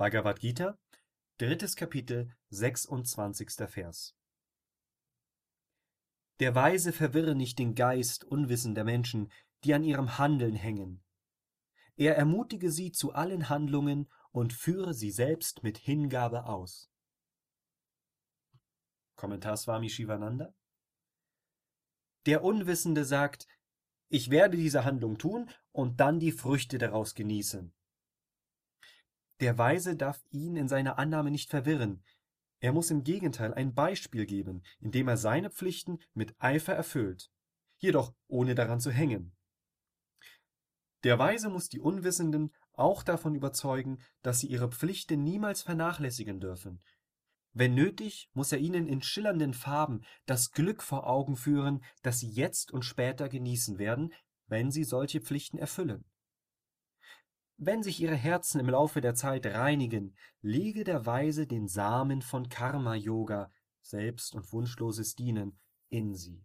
Bhagavad Gita, drittes Kapitel, 26. Vers. Der Weise verwirre nicht den Geist unwissender Menschen, die an ihrem Handeln hängen. Er ermutige sie zu allen Handlungen und führe sie selbst mit Hingabe aus. Kommentar Swami Shivananda Der Unwissende sagt, ich werde diese Handlung tun und dann die Früchte daraus genießen. Der Weise darf ihn in seiner Annahme nicht verwirren. Er muss im Gegenteil ein Beispiel geben, indem er seine Pflichten mit Eifer erfüllt, jedoch ohne daran zu hängen. Der Weise muss die Unwissenden auch davon überzeugen, dass sie ihre Pflichten niemals vernachlässigen dürfen. Wenn nötig, muss er ihnen in schillernden Farben das Glück vor Augen führen, das sie jetzt und später genießen werden, wenn sie solche Pflichten erfüllen. Wenn sich ihre Herzen im Laufe der Zeit reinigen, lege der Weise den Samen von Karma-Yoga, Selbst- und wunschloses Dienen, in sie